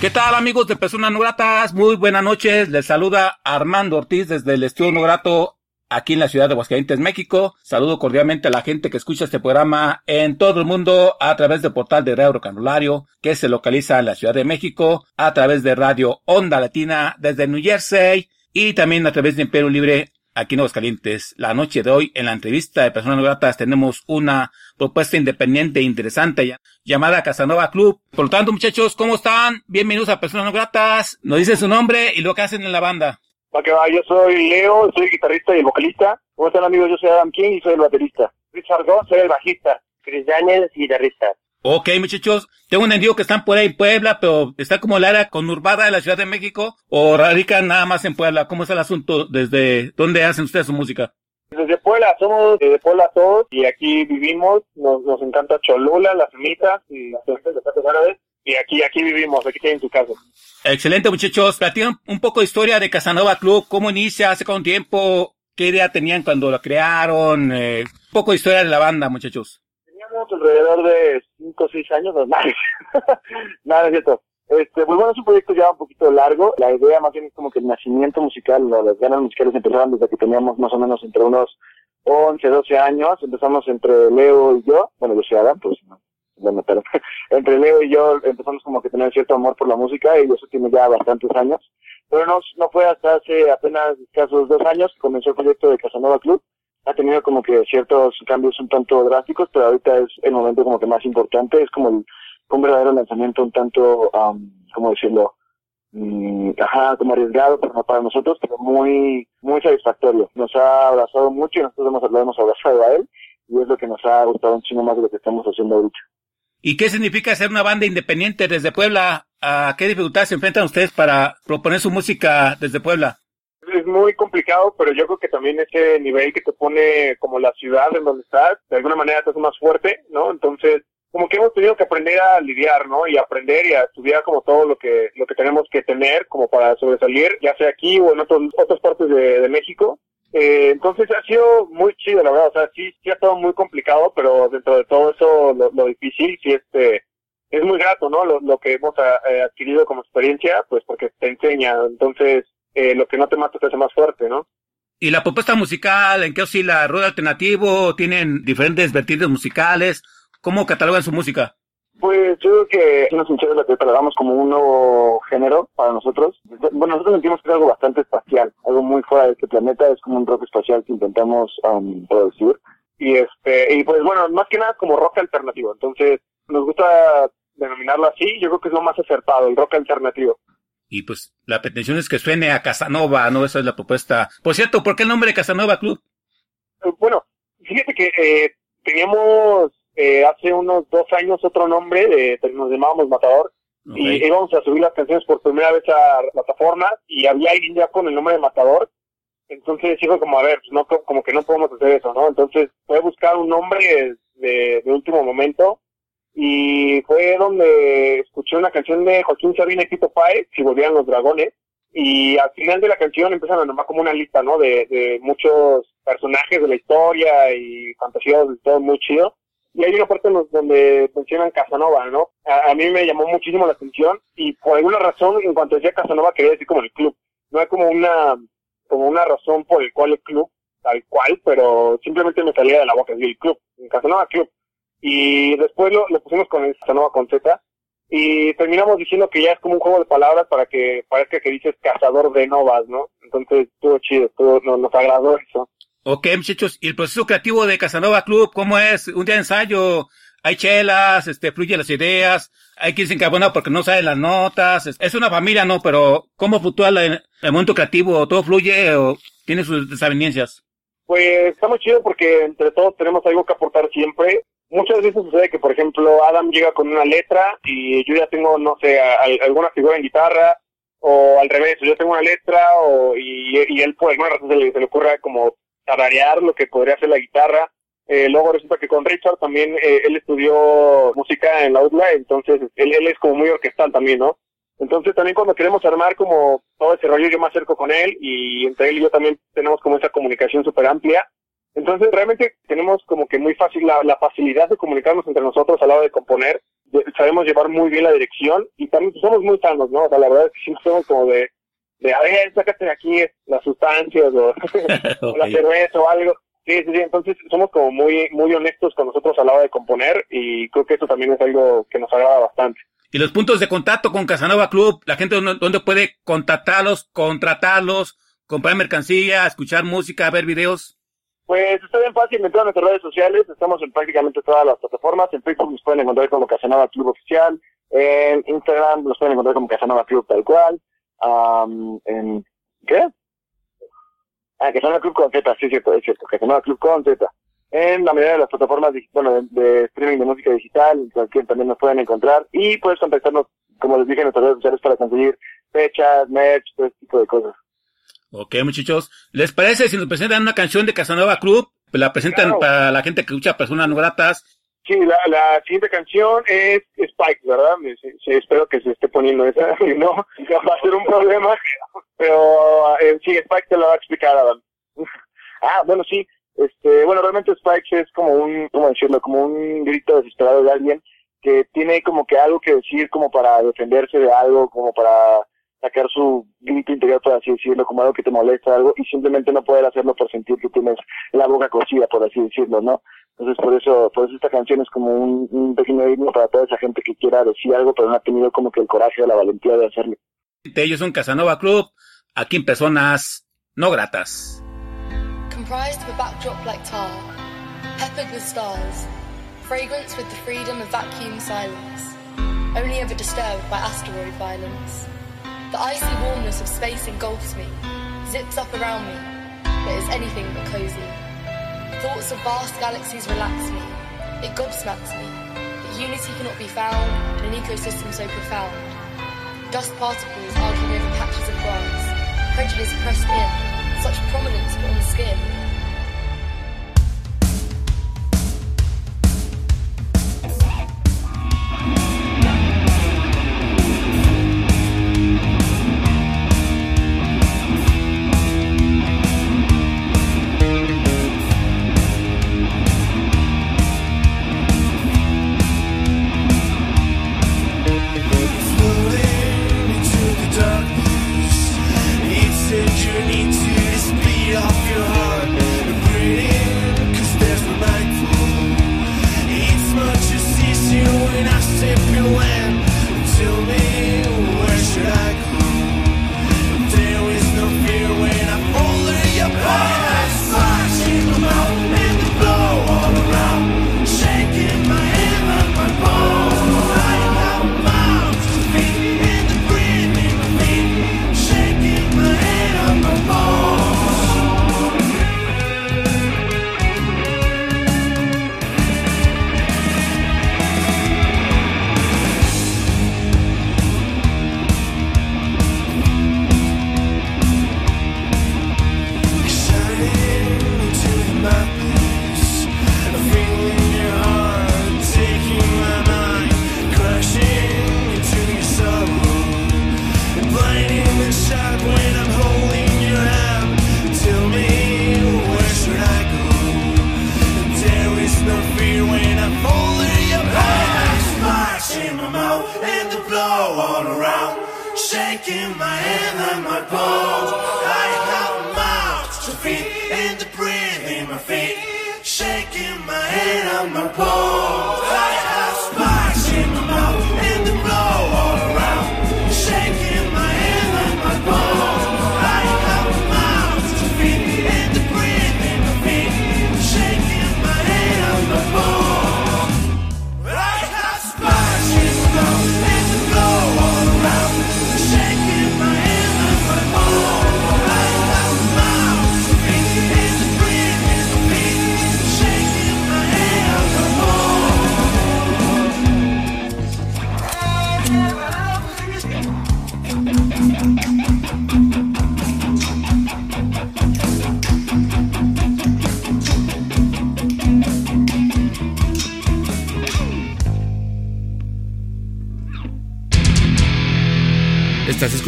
¿Qué tal amigos de Personas No Gratas? Muy buenas noches. Les saluda Armando Ortiz desde el Estudio No Grato aquí en la ciudad de Aguascalientes, México. Saludo cordialmente a la gente que escucha este programa en todo el mundo a través del portal de Radio Canulario, que se localiza en la Ciudad de México, a través de Radio Onda Latina desde New Jersey y también a través de Imperio Libre aquí en Aguascalientes. La noche de hoy, en la entrevista de Personas Gratas, tenemos una propuesta independiente e interesante llamada Casanova Club. Por lo tanto, muchachos, ¿cómo están? Bienvenidos a Personas Gratas. Nos dicen su nombre y lo que hacen en la banda. yo soy Leo, soy guitarrista y vocalista. ¿Cómo están amigos? Yo soy Adam King y soy el baterista. Richard Gómez, soy el bajista. Chris Daniels, guitarrista. Ok, muchachos, tengo entendido que están por ahí en Puebla, pero está como la área conurbada de la Ciudad de México o radican nada más en Puebla. ¿Cómo es el asunto? ¿Desde dónde hacen ustedes su música? Desde Puebla, somos de Puebla todos y aquí vivimos. Nos, nos encanta Cholula, las semitas y las de árabes. Y aquí, aquí vivimos, aquí tienen su casa. Excelente, muchachos. Platican un poco de historia de Casanova Club, cómo inicia, hace cuánto tiempo, qué idea tenían cuando lo crearon, eh, un poco de historia de la banda, muchachos alrededor de 5 o 6 años, no, nada, nada es cierto. Este, pues bueno, es un proyecto ya un poquito largo. La idea más bien es como que el nacimiento musical, las ganas musicales empezaron desde que teníamos más o menos entre unos 11, 12 años. Empezamos entre Leo y yo. Bueno, yo soy Adam, pues no, bueno, pero entre Leo y yo empezamos como que tener cierto amor por la música y eso tiene ya bastantes años. Pero no, no fue hasta hace apenas dos años que comenzó el proyecto de Casanova Club ha tenido como que ciertos cambios un tanto drásticos, pero ahorita es el momento como que más importante, es como un verdadero lanzamiento un tanto, um, ¿cómo decirlo? Mm, ajá, como arriesgado para, para nosotros, pero muy, muy satisfactorio. Nos ha abrazado mucho y nosotros hemos, lo hemos abrazado a él y es lo que nos ha gustado un chingo más de lo que estamos haciendo ahorita. ¿Y qué significa ser una banda independiente desde Puebla? ¿A qué dificultades se enfrentan ustedes para proponer su música desde Puebla? es muy complicado, pero yo creo que también ese nivel que te pone como la ciudad en donde estás, de alguna manera te hace más fuerte, ¿no? Entonces, como que hemos tenido que aprender a lidiar, ¿no? Y aprender y a estudiar como todo lo que lo que tenemos que tener como para sobresalir, ya sea aquí o en otros, otras partes de, México. Eh, entonces ha sido muy chido, la verdad. O sea, sí, sí ha estado muy complicado, pero dentro de todo eso, lo, difícil, sí, este, es muy grato, ¿no? Lo, lo que hemos eh, adquirido como experiencia, pues porque te enseña. Entonces, eh, lo que no te mata te hace más fuerte, ¿no? ¿Y la propuesta musical en qué oscila? ¿Rueda alternativo? ¿Tienen diferentes vertientes musicales? ¿Cómo catalogan su música? Pues yo creo que, siendo sinceros, lo que catalogamos como un nuevo género para nosotros. Bueno, nosotros sentimos que es algo bastante espacial, algo muy fuera de este planeta, es como un rock espacial que intentamos um, producir. Y este, y pues bueno, más que nada como rock alternativo. Entonces, nos gusta denominarlo así, yo creo que es lo más acertado, el rock alternativo y pues la pretensión es que suene a Casanova, ¿no? Esa es la propuesta. Por cierto, ¿por qué el nombre de Casanova Club? Eh, bueno, fíjate que eh, teníamos eh, hace unos dos años otro nombre, nos llamábamos Matador, y íbamos a subir las canciones por primera vez a la plataforma y había alguien ya con el nombre de Matador. Entonces dijo como, a ver, pues no, como que no podemos hacer eso, ¿no? Entonces fue a buscar un nombre de, de último momento y fue donde escuché una canción de Joaquín Sabina y Tito Páez, Si volvían los dragones, y al final de la canción empiezan a nombrar como una lista, ¿no? De, de muchos personajes de la historia y fantasías y todo muy chido. Y hay una parte donde mencionan Casanova, ¿no? A, mí me llamó muchísimo la atención y por alguna razón, en cuanto decía Casanova, quería decir como el club. No hay como una, como una razón por el cual el club, tal cual, pero simplemente me salía de la boca, el club, en Casanova Club y después lo, pusimos con esta nueva con y terminamos diciendo que ya es como un juego de palabras para que parezca que dices cazador de novas, ¿no? Entonces estuvo chido, estuvo, nos, nos agradó eso. Ok, muchachos, ¿y el proceso creativo de Casanova Club cómo es? ¿Un día de ensayo? ¿Hay chelas? Este, ¿Fluyen las ideas? ¿Hay quien se encabona porque no saben las notas? Es una familia, ¿no? Pero ¿cómo fluctúa el, el creativo? ¿Todo fluye o tiene sus desavenencias? Pues está muy chido porque entre todos tenemos algo que aportar siempre muchas veces sucede que, por ejemplo, Adam llega con una letra y yo ya tengo, no sé, alguna figura en guitarra, o al revés, yo tengo una letra o, y, y él por alguna razón se le, se le ocurra como tararear lo que podría hacer la guitarra. Eh, luego resulta que con Richard también eh, él estudió música en la UDLA, entonces él, él es como muy orquestal también, ¿no? Entonces también cuando queremos armar como todo ese rollo yo me acerco con él y entre él y yo también tenemos como esa comunicación súper amplia. Entonces realmente tenemos como que muy fácil la, la, facilidad de comunicarnos entre nosotros a la hora de componer. sabemos llevar muy bien la dirección y también somos muy sanos, ¿no? O sea, la verdad es que sí somos como de, de a ver, sácate de aquí las sustancias o, o la cerveza o algo. Sí, sí, sí, entonces somos como muy, muy honestos con nosotros a la hora de componer y creo que eso también es algo que nos agrada bastante. Y los puntos de contacto con Casanova Club, la gente donde puede contactarlos, contratarlos, comprar mercancía, escuchar música, ver videos. Pues está bien fácil, en todas nuestras redes sociales, estamos en prácticamente todas las plataformas, en Facebook nos pueden encontrar como Casanova Club Oficial, en Instagram nos pueden encontrar como Casanova Club tal cual, en, ¿qué? Ah, Casanova Club con Z, sí, cierto, es cierto, Casanova Club con Z. En la mayoría de las plataformas bueno, de, streaming de música digital, cualquier también nos pueden encontrar. Y puedes contactarnos, como les dije, en nuestras redes sociales para conseguir fechas, merch, todo ese tipo de cosas. Ok, muchachos. ¿Les parece si nos presentan una canción de Casanova Club? La presentan para la gente que escucha personas no gratas. Sí, la, la siguiente canción es Spike, ¿verdad? Sí, espero que se esté poniendo esa, no, va a ser un problema, pero eh, sí, Spike te lo va a explicar, Adam. ah, bueno, sí, este, bueno, realmente Spike es como un, ¿cómo decirlo? Como un grito desesperado de alguien que tiene como que algo que decir como para defenderse de algo, como para sacar su grito interior, por así decirlo, como algo que te molesta, algo, y simplemente no poder hacerlo por sentir que tienes la boca cocida, por así decirlo, ¿no? Entonces, por eso, por eso esta canción es como un, un pequeño himno para toda esa gente que quiera decir algo, pero no ha tenido como que el coraje o la valentía de hacerlo. Ellos son Casanova Club, aquí en Personas No Gratas. Comprised of a backdrop like tar, peppered with stars, fragrance with the freedom of vacuum silence, only ever disturbed by asteroid violence. The icy warmness of space engulfs me, zips up around me, but is anything but cozy. Thoughts of vast galaxies relax me. It gobsmacks me that unity cannot be found in an ecosystem so profound. Dust particles arguing over patches of grass, prejudice pressed in, such prominence put on the skin.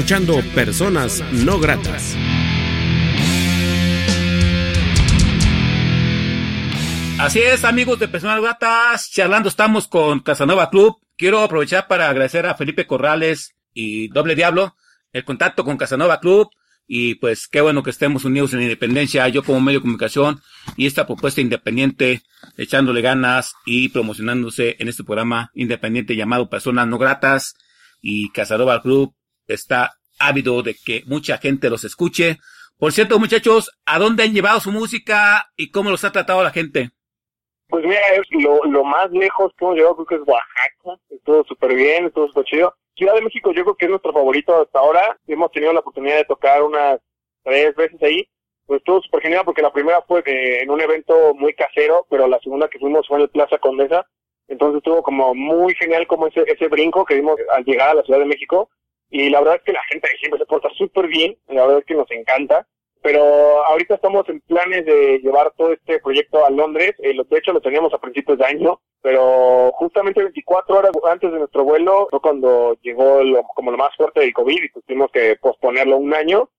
Escuchando Personas No Gratas. Así es, amigos de Personas Gratas, charlando estamos con Casanova Club. Quiero aprovechar para agradecer a Felipe Corrales y Doble Diablo el contacto con Casanova Club y pues qué bueno que estemos unidos en independencia, yo como medio de comunicación y esta propuesta independiente, echándole ganas y promocionándose en este programa independiente llamado Personas No Gratas y Casanova Club está ávido de que mucha gente los escuche. Por cierto, muchachos, ¿a dónde han llevado su música y cómo los ha tratado la gente? Pues mira, lo, más lejos que hemos llegado creo que es Oaxaca. Estuvo súper bien, estuvo súper chido. Ciudad de México yo creo que es nuestro favorito hasta ahora. Hemos tenido la oportunidad de tocar unas tres veces ahí. Pues estuvo súper genial porque la primera fue en un evento muy casero, pero la segunda que fuimos fue en el Plaza Condesa. Entonces estuvo como muy genial como ese, ese brinco que dimos al llegar a la Ciudad de México. Y la verdad es que la gente siempre se porta súper bien. La verdad es que nos encanta pero ahorita estamos en planes de llevar todo este proyecto a Londres. Eh, de hecho, lo teníamos a principios de año, pero justamente 24 horas antes de nuestro vuelo fue cuando llegó como lo más fuerte del COVID y pues tuvimos que posponerlo un año.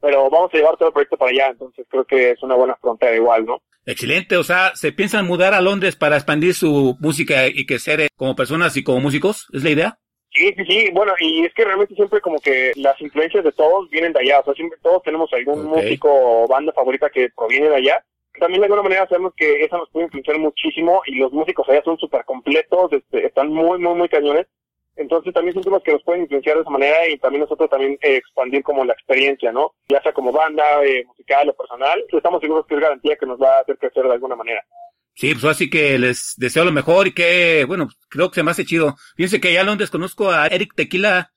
Pero vamos a llevar todo el proyecto para allá, entonces creo que es una buena frontera igual, ¿no? Excelente, o sea, ¿se piensan mudar a Londres para expandir su música y que ser como personas y como músicos? ¿Es la idea? Sí, sí, sí, bueno, y es que realmente siempre como que las influencias de todos vienen de allá, o sea, siempre todos tenemos algún músico o banda favorita que proviene de allá. También de alguna manera sabemos que esa nos puede influenciar muchísimo y los músicos allá son súper completos, este, están muy, muy, muy cañones. Entonces también sentimos que nos pueden influenciar de esa manera y también nosotros también eh, expandir como la experiencia, ¿no? Ya sea como banda, eh, musical o personal, estamos seguros que es garantía que nos va a hacer crecer de alguna manera. Sí, pues así que les deseo lo mejor y que, bueno, creo que se me hace chido. Fíjense que ya lo desconozco a Eric Tequila.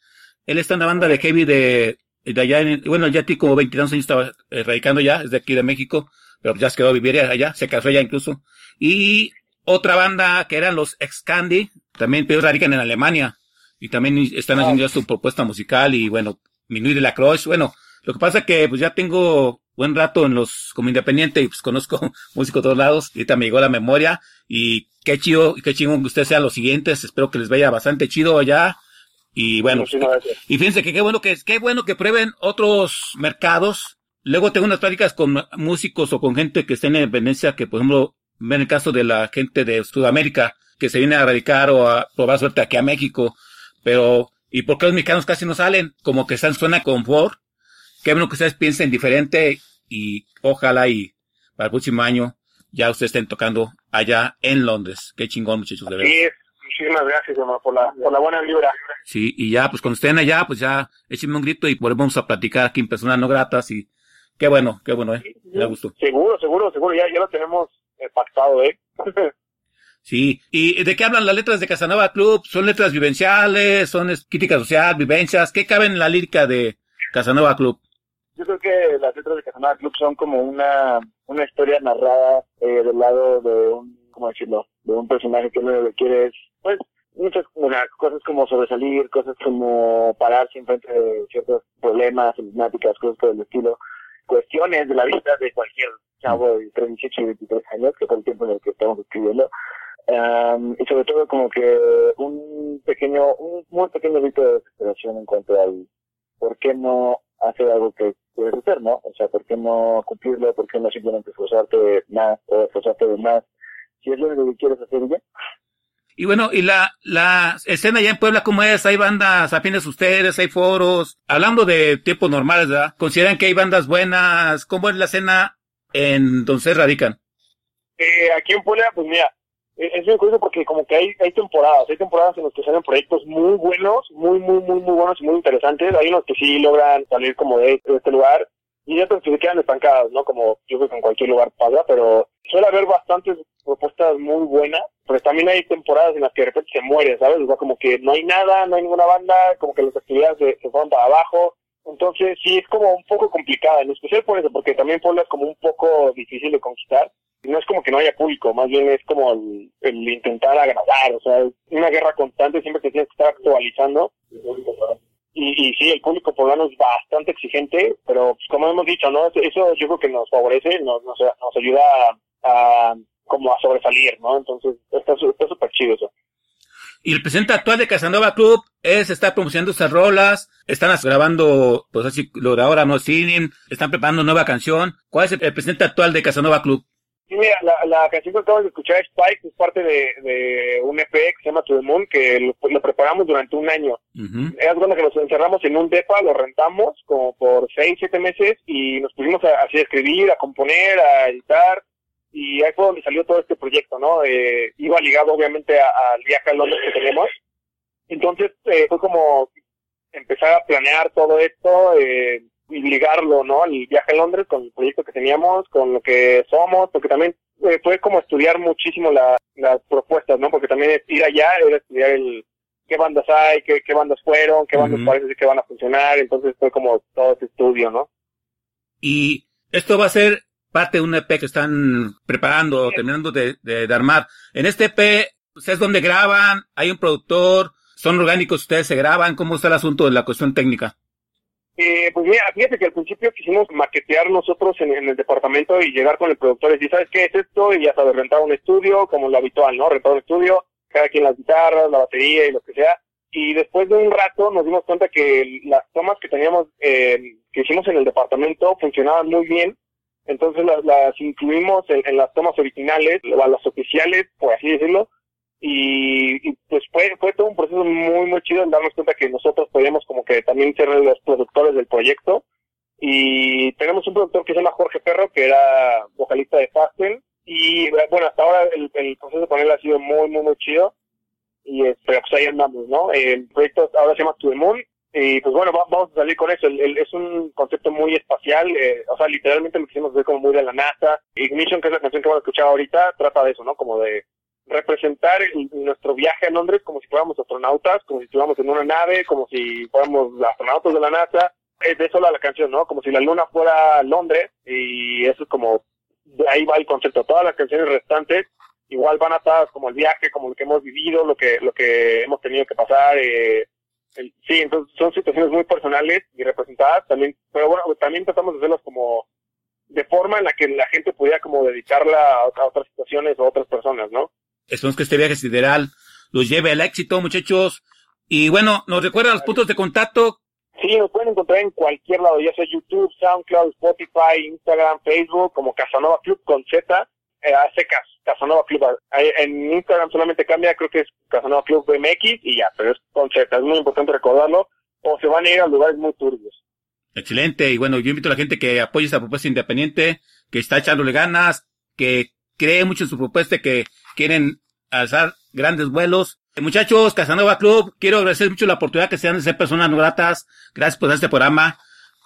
Él está en la banda de heavy de, de allá, en, bueno, ya tiene como 22 años estaba eh, radicando ya, es de aquí de México, pero ya se quedó a vivir allá, se casó ya incluso. Y otra banda que eran los Ex Candy, también pero radican en Alemania y también están haciendo ya su propuesta musical y bueno, Minuit de la Croix, bueno, lo que pasa que pues ya tengo buen rato en los, como independiente y pues conozco músicos de todos lados. Ahorita me llegó la memoria y qué chido, qué chido que ustedes sean los siguientes. Espero que les vaya bastante chido allá. Y bueno, y fíjense que qué bueno que, qué bueno que prueben otros mercados. Luego tengo unas prácticas con músicos o con gente que esté en independencia, que por ejemplo, ven el caso de la gente de Sudamérica, que se viene a radicar o a probar suerte aquí a México. Pero, ¿y por qué los mexicanos casi no salen? Como que están suena confort Qué bueno que ustedes piensen diferente y ojalá y para el próximo año ya ustedes estén tocando allá en Londres. Qué chingón, muchachos, de verdad. Sí, muchísimas gracias, hermano, por la, por la buena vibra. Sí, y ya, pues cuando estén allá, pues ya échenme un grito y volvemos a platicar aquí en personas no gratas y qué bueno, qué bueno, eh. Me gustó. Seguro, seguro, seguro, ya, ya lo tenemos eh, pactado, eh. Sí, ¿y de qué hablan las letras de Casanova Club? ¿Son letras vivenciales? ¿Son crítica social, vivencias? ¿Qué caben en la lírica de Casanova Club? Yo creo que las letras de Casanova Club son como una, una historia narrada eh, del lado de un, ¿cómo decirlo? De un personaje que lo que quiere es, pues, muchas cosas como sobresalir, cosas como pararse enfrente de ciertos problemas, enigmáticas, cosas por el estilo, cuestiones de la vida de cualquier chavo de 18 y 23 años, que es el tiempo en el que estamos escribiendo. y sobre todo como que un pequeño, un muy pequeño grito de desesperación en cuanto al por qué no hacer algo que puedes hacer, ¿no? O sea, ¿por qué no cumplirlo? ¿Por qué no simplemente esforzarte más o esforzarte de más? Si es lo único que quieres hacer ya. Y bueno, y la, la escena ya en Puebla, ¿cómo es? ¿Hay bandas afines ustedes? ¿Hay foros? Hablando de tiempos normales, ¿verdad? ¿Consideran que hay bandas buenas? ¿Cómo es la escena en donde se radican? Eh, aquí en Puebla, pues mira, es muy curioso porque como que hay, hay temporadas, hay temporadas en las que salen proyectos muy buenos, muy, muy, muy, muy buenos y muy interesantes. Hay unos que sí logran salir como de, este lugar y otros que se quedan estancados, ¿no? Como yo creo que en cualquier lugar pasa, pero suele haber bastantes propuestas muy buenas, pero también hay temporadas en las que de repente se muere, ¿sabes? O sea, como que no hay nada, no hay ninguna banda, como que las actividades se, se fueron para abajo. Entonces sí es como un poco complicada, en especial por eso, porque también Puebla es como un poco difícil de conquistar no es como que no haya público, más bien es como el, intentar agradar, o sea, una guerra constante, siempre que tienes que estar actualizando. Y, y sí, el público poblano es bastante exigente, pero como hemos dicho, ¿no? Eso yo creo que nos favorece, nos, nos, nos ayuda a, como a sobresalir, ¿no? Entonces, está súper chido eso. Y el presidente actual de Casanova Club es, está promocionando estas rolas, están grabando, pues así, lo de ahora no cine, están preparando nueva canción. ¿Cuál es el, presidente actual de Casanova Club? Sí, mira, la, canción que acabamos de escuchar, Spike, es parte de, un EP que se llama To The Moon, que lo, preparamos durante un año. Es cuando que nos encerramos en un depa, lo rentamos como por seis, siete meses y nos pusimos a, así a escribir, a componer, a editar y ahí fue donde salió todo este proyecto, ¿no? Eh, iba ligado obviamente al viaje a Londres que tenemos. Entonces eh, fue como empezar a planear todo esto eh, ligarlo, ¿no? El viaje a Londres con el proyecto que teníamos, con lo que somos, porque también eh, fue como estudiar muchísimo la, las propuestas, ¿no? Porque también ir allá era estudiar el qué bandas hay, qué, qué bandas fueron, qué bandas parece que van a funcionar, entonces fue como todo ese estudio, ¿no? Y esto va a ser parte de un EP que están preparando o terminando de, de, armar. En este EP, ¿ustedes dónde graban? ¿Hay un productor? ¿Son orgánicos? ¿Ustedes se graban? ¿Cómo está el asunto de la cuestión técnica? Eh, pues mira, fíjate que al principio quisimos maquetear nosotros en, el departamento y llegar con el productor y decir, ¿sabes qué es esto? Y ya sabes, rentar un estudio, como lo habitual, ¿no? Rentar un estudio, cada quien las guitarras, la batería y lo que sea. Y después de un rato nos dimos cuenta que las tomas que teníamos, eh, que hicimos en el departamento funcionaban muy bien entonces las, incluimos en, las tomas originales, las oficiales, por así decirlo, y, pues fue, fue todo un proceso muy, muy chido en darnos cuenta que nosotros podíamos como que también ser los productores del proyecto. Y tenemos un productor que se llama Jorge Perro, que era vocalista de Fasten, y bueno, hasta ahora el, proceso con él ha sido muy, muy, muy chido. Y este, pues ahí andamos, ¿no? El proyecto ahora se llama To The Moon, y pues bueno, vamos a salir con eso. es un concepto muy espacial, eh, o sea, literalmente lo quisimos ver como muy de la NASA. Ignition, que es la canción que hemos escuchado ahorita, trata de eso, ¿no? Como de representar nuestro viaje a Londres como si fuéramos astronautas, como si estuviéramos en una nave, como si fuéramos astronautas de la NASA. Es de eso la, la canción, ¿no? Como si la luna fuera Londres y eso es como, de ahí va el concepto. Todas las canciones restantes igual van atadas como el viaje, como lo que hemos vivido, lo que, lo que hemos tenido que pasar, eh, sí, entonces son situaciones muy personales y representadas también, pero bueno, también tratamos de hacerlas como de forma en la que la gente pudiera como dedicarla a, otras situaciones o a otras personas, ¿no? Esperamos que este viaje sideral los lleve al éxito, muchachos. Y bueno, ¿nos recuerdan los puntos de contacto? Sí, nos pueden encontrar en cualquier lado, ya sea YouTube, SoundCloud, Spotify, Instagram, Facebook, como Casanova Club con Z, eh, a secas. Casanova Club. En Instagram solamente cambia, creo que es Casanova Club MX y ya, pero es con Z, es muy importante recordarlo, o se van a ir a lugares muy turbios. Excelente, y bueno, yo invito a la gente que apoye esta propuesta independiente, que está echándole ganas, que cree mucho en su propuesta, que quieren alzar grandes vuelos. Muchachos, Casanova Club, quiero agradecer mucho la oportunidad que sean de ser personas no gratas. Gracias por este programa.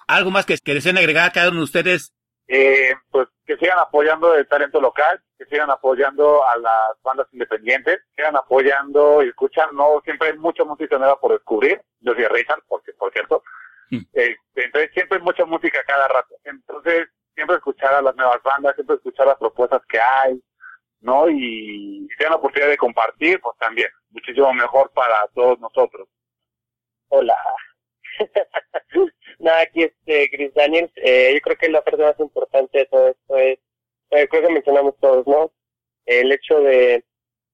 ¿Algo más que, que deseen agregar a cada uno de ustedes? Eh, pues que sigan apoyando el talento local, que sigan apoyando a las bandas independientes, que sigan apoyando y escuchan, no siempre hay mucha música nueva por descubrir, yo soy Richard, porque, por cierto, mm. eh, entonces siempre hay mucha música cada rato, entonces siempre escuchar a las nuevas bandas, siempre escuchar las propuestas que hay, ¿no? Y si tienen la oportunidad de compartir, pues también, muchísimo mejor para todos nosotros. Hola. Nada, aquí este, Chris Daniels, eh, yo creo que la parte más importante de todo esto es, eh, creo que mencionamos todos, ¿no? El hecho de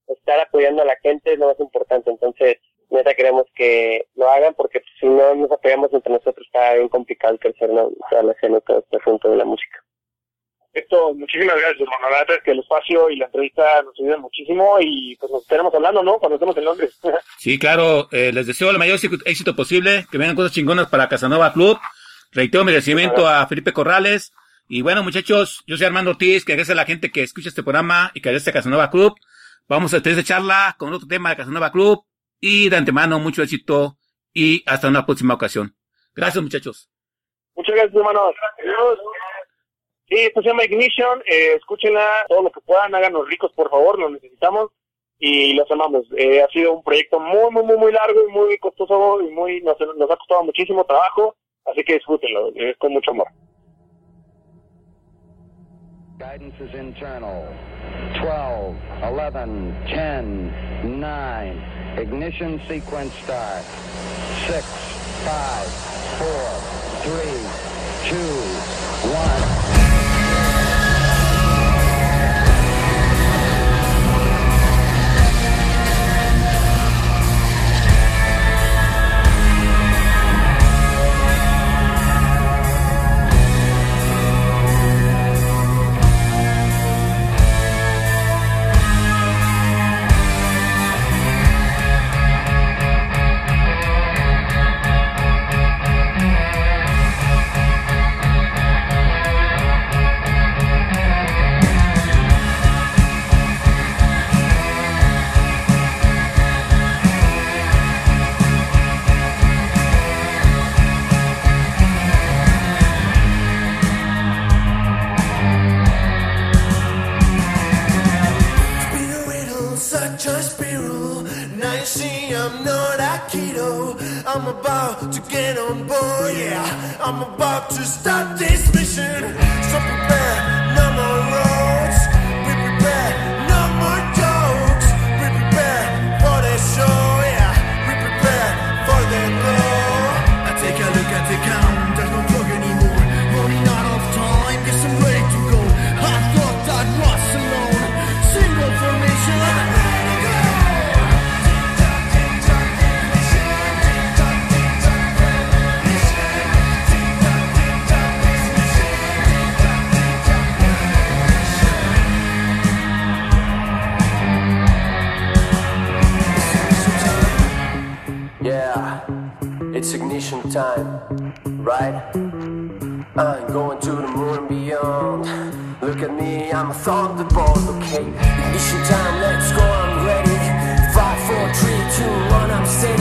estar apoyando a la gente es lo más importante, entonces, neta queremos que lo hagan porque si no nos apoyamos entre nosotros está bien complicado crecer, ¿no? O sea, la escena todo este asunto de la música. Esto, muchísimas gracias, hermano. La verdad es que el espacio y la entrevista nos ayudan muchísimo y pues nos estaremos hablando, ¿no? Cuando estemos en Londres. sí, claro. Eh, les deseo el mayor éxito posible, que vengan cosas chingonas para Casanova Club. Reitero mi agradecimiento a Felipe Corrales. Y bueno, muchachos, yo soy Armando Ortiz, que agradece a la gente que escucha este programa y que agradece a Casanova Club. Vamos a tener esta charla con otro tema de Casanova Club. Y de antemano, mucho éxito y hasta una próxima ocasión. Gracias, muchachos. Muchas gracias, hermanos. Adiós. Sí, esto se llama Ignition, eh, escúchenla todo lo que puedan, háganos ricos por favor, los necesitamos y los amamos. Eh, ha sido un proyecto muy, muy, muy, muy largo y muy costoso y muy nos, ha costado muchísimo trabajo, así que disfrútenlo, con mucho amor. Guidance is internal. 12, 11, 10, 9. Ignition sequence start. 6, 5, 4, 3, 2, 1. to start right? I'm going to the moon and beyond. Look at me, I'm a thunderbolt, okay? It's your time, let's go, I'm ready. Five, four, three, two, one, I'm sitting.